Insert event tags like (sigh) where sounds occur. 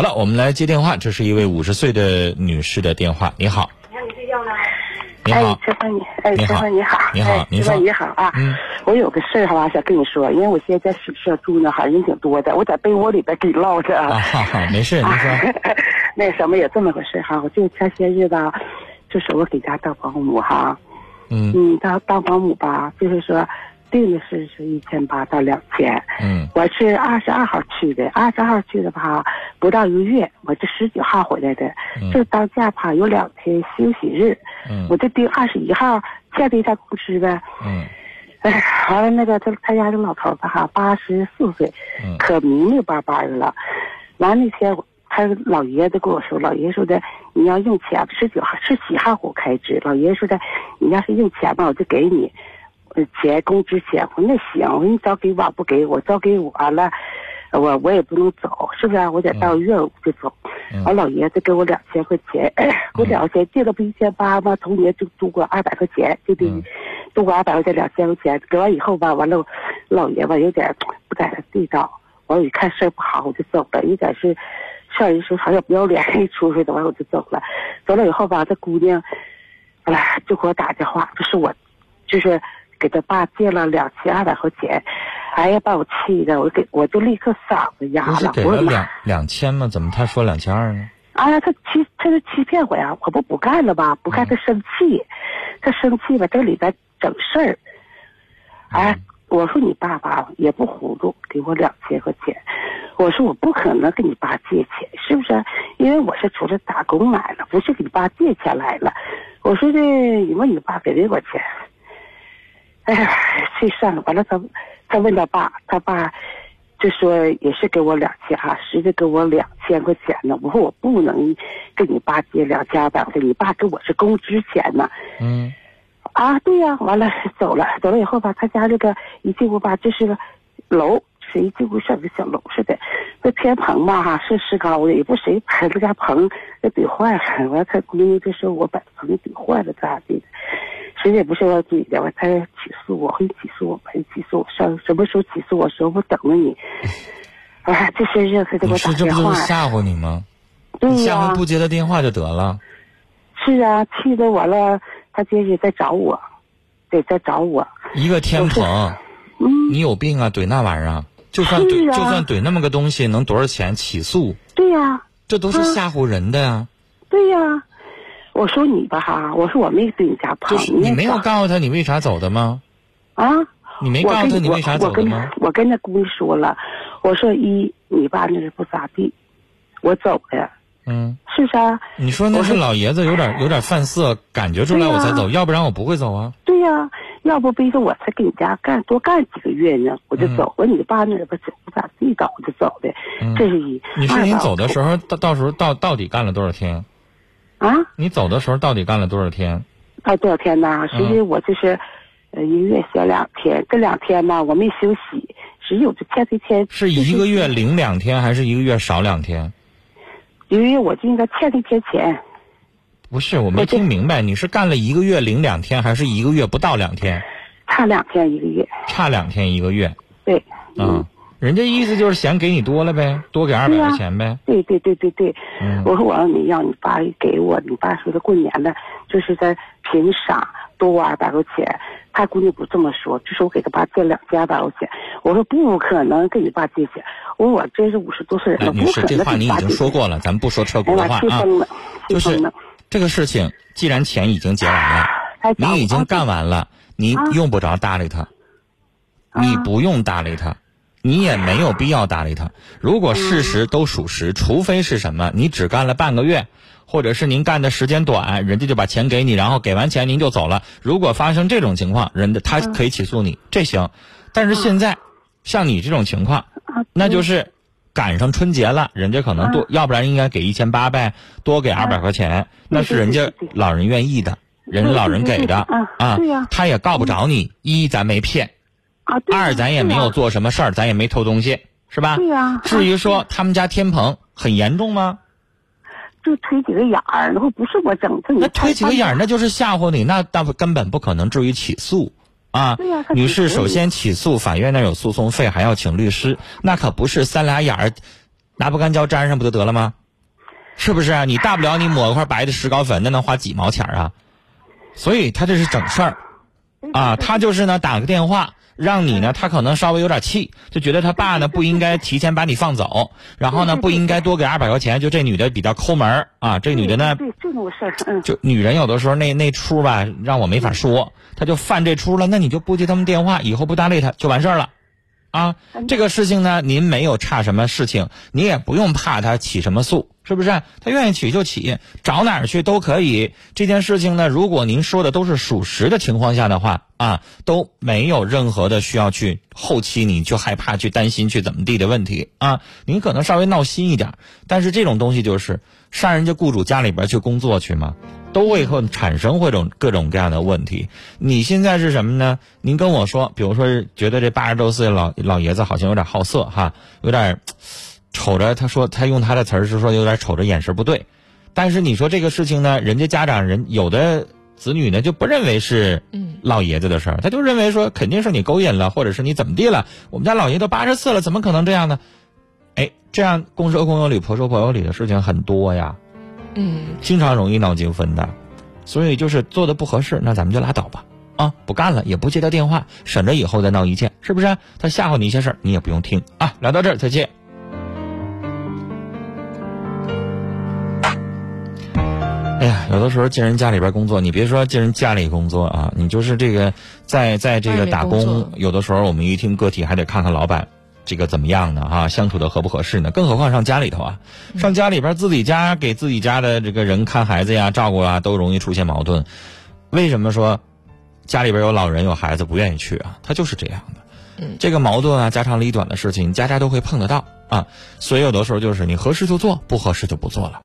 好了，我们来接电话，这是一位五十岁的女士的电话。你好，你好，哎，陈凡你，哎，你好。陈凡你好，你好哎您说陈凡你好啊，嗯。我有个事儿哈，想跟你说，因为我现在在宿舍住呢，哈，人挺多的，我在被窝里边给你唠着。啊，哈哈，没事，(laughs) 你说，那什么也这么回事哈，我就前些日子啊，就是我给家当保姆哈，嗯。嗯，当当保姆吧，就是说定的是是一千八到两千，嗯。我是二十二号去的，二十号去的吧，不到一个月，我这十九号回来的，嗯这当假吧有两天休息日，嗯我这定二十一号欠这一下工资呗。嗯哎，完了那个他他家这老头儿吧哈，八十四岁，嗯可明明白白的了。完了那天他老爷子跟我说，老爷说的你要用钱，十九号十七号给我开支，老爷说的你要是用钱吧，我就给你，呃钱工资钱。我说那行，我说你早给我不给我，早给我了，我我也不能走，是不是、啊？我得到月我就走。嗯完，老爷子给我两千块钱，给 (clears throat) 我两千，借了不一千八吗？头年就多过二百块钱，就得嗯多过二百块钱，两千块钱。给完以后吧，完了，老爷吧有点不在那地道，完我一看事儿不好，我就走了，有点是上人说好像不要脸一出去的，完我就走了。走了以后吧，这姑娘，哎呀，就给我打电话，就是我，就是给他爸借了两千二百块钱，哎呀，把我气的，我给我就立刻嗓子哑不是了，我说妈给了两两千吗？怎么他说两千二呢？哎呀，他欺他是欺骗我呀！我不不干了吧？不干他生气，他生气吧，这里边整事儿。哎，我说你爸爸也不糊涂，给我两千块钱。我说我不可能跟你爸借钱，是不是？因为我是出来打工来了，不是给你爸借钱来了。我说的你问你爸给没给我钱？哎呀，这算了。完了他他问他爸，他爸就说也是给我两千哈，实际给我两千块钱呢。我说我不能跟你爸借两千二百块钱，你爸给我是工资钱呢。嗯啊，对呀、完了走了，走了以后吧，他家这个一进屋吧，这是个楼，是一进屋像个小楼似的，那天棚吧哈是石膏的，也不谁把这家棚给怼坏了，完了他闺女就说我把棚怼坏了咋地的，实也不是我怼的，完他起诉我，会起诉我，会起诉我，上什么时候起诉我时候我等着你。(laughs) 哎，这些日子给我打是这不就是吓唬你吗？对呀、下回不接他电话就得了。是啊，气得完了，他接着再找我，得再找我。一个天蓬，嗯，你有病啊？怼那玩意儿啊，就算怼，啊就算怼那么个东西，能多少钱？起诉，对呀、这都是嗯吓唬人的呀。对呀、我说你吧哈，我说我没对你家跑，就是你没有告诉他你为啥走的吗？啊？你没告诉他你为啥走的吗？我跟那姑娘说了，我说一你爸那是不咋地，我走的，嗯，是不是啊？你说那是老爷子有点有点犯色，感觉出来我才走，要不然我不会走啊。对呀、要不逼着我才给你家干多干几个月呢，我就嗯走。我说你爸那儿不走不咋地，倒我就走的，嗯这是一。你说你走的时候候到到时候到到底干了多少天？啊？你走的时候到底干了多少天？干，多少天呢？实际嗯我就是，呃，一个月歇两天，这两天吧我没休息，实际我就前几天是一个月零两天，还是一个月少两天？因为我就应该欠一天钱，不是，我没听明白，你是干了一个月零两天，还是一个月不到两天？差两天一个月。差两天一个月对，啊？人家意思就是嫌给你多了呗，多给二百块钱呗。对对对对对，嗯我说我让你要你爸给我，你爸说的过年的，就是在凭啥多我二百块钱？他姑娘不这么说，就说我给他爸借两千二百块钱。我说不可能跟你爸借钱，我说我真是五十多岁人哎，了，女士，不可能这话你已经。说过了，咱不说车轱哎呀，辘话啊。就是。这个事情，既然钱已经结完了，你已经干完了，你啊用不着搭理他，啊你不用搭理他，你也没有必要搭理他。如果事实都属实，除非是什么，你只干了半个月，或者是您干的时间短，人家就把钱给你，然后给完钱您就走了。如果发生这种情况，人家他可以起诉你，这行。但是现在，像你这种情况，啊那就是赶上春节了，人家可能多，要不然应该给一千八呗，多给二百块钱，那是人家老人愿意的，人家老人给的啊对呀他也告不着你。一咱没骗，啊，对二咱也没有做什么事儿，咱也没偷东西，是吧？对呀至于啊说他们家天棚很严重吗？就推几个眼儿，然后不是我整的，你那推几个眼儿，那就是吓唬你，那那根本不可能至于起诉。啊对呀，他女士，首先起诉，法院那有诉讼费，还要请律师，那可不是三俩眼儿，拿不干胶粘上不就得了吗？是不是啊？你大不了你抹块白的石膏粉，那能花几毛钱啊？所以他这是整事儿，啊，他就是呢打个电话让你呢，他可能稍微有点气，就觉得他爸呢不应该提前把你放走，然后呢不应该多给二百块钱，就这女的比较抠门儿啊，这女的呢对这种事儿，嗯，就女人有的时候那那出吧，让我没法说，她就犯这出了，那你就不接他们电话，以后不搭理她就完事儿了，啊，这个事情呢，您没有差什么事情，你也不用怕他起什么诉，是不是？他愿意起就起，找哪儿去都可以。这件事情呢，如果您说的都是属实的情况下的话，啊，都没有任何的需要去后期你就害怕去担心去怎么地的问题啊。您可能稍微闹心一点，但是这种东西就是上人家雇主家里边去工作去嘛。都会会产生会种各种各样的问题。你现在是什么呢？您跟我说，比如说觉得这八十多岁老老爷子好像有点好色哈，有点瞅着。他说他用他的词儿是说有点瞅着眼神不对。但是你说这个事情呢，人家家长人有的子女呢就不认为是老爷子的事儿，他就认为说肯定是你勾引了，或者是你怎么地了。我们家老爷都八十四了，怎么可能这样呢？哎，这样公说公有理，婆说婆有理的事情很多呀。嗯，经常容易闹纠纷的，所以就是做的不合适，那咱们就拉倒吧，啊，不干了，也不接他电话，省着以后再闹意见，是不是？他吓唬你一些事儿，你也不用听啊。聊到这儿，再见。有的时候进人家里边工作，你别说进人家里工作啊，你就是这个在在这个打工，有的时候我们一听个体还得看看老板。这个怎么样呢？啊，相处的合不合适呢？更何况上家里头啊，上家里边自己家给自己家的这个人看孩子呀、照顾啊，都容易出现矛盾。为什么说家里边有老人有孩子不愿意去啊？他就是这样的。嗯，这个矛盾啊，家长里短的事情，家家都会碰得到啊。所以有的时候就是你合适就做，不合适就不做了。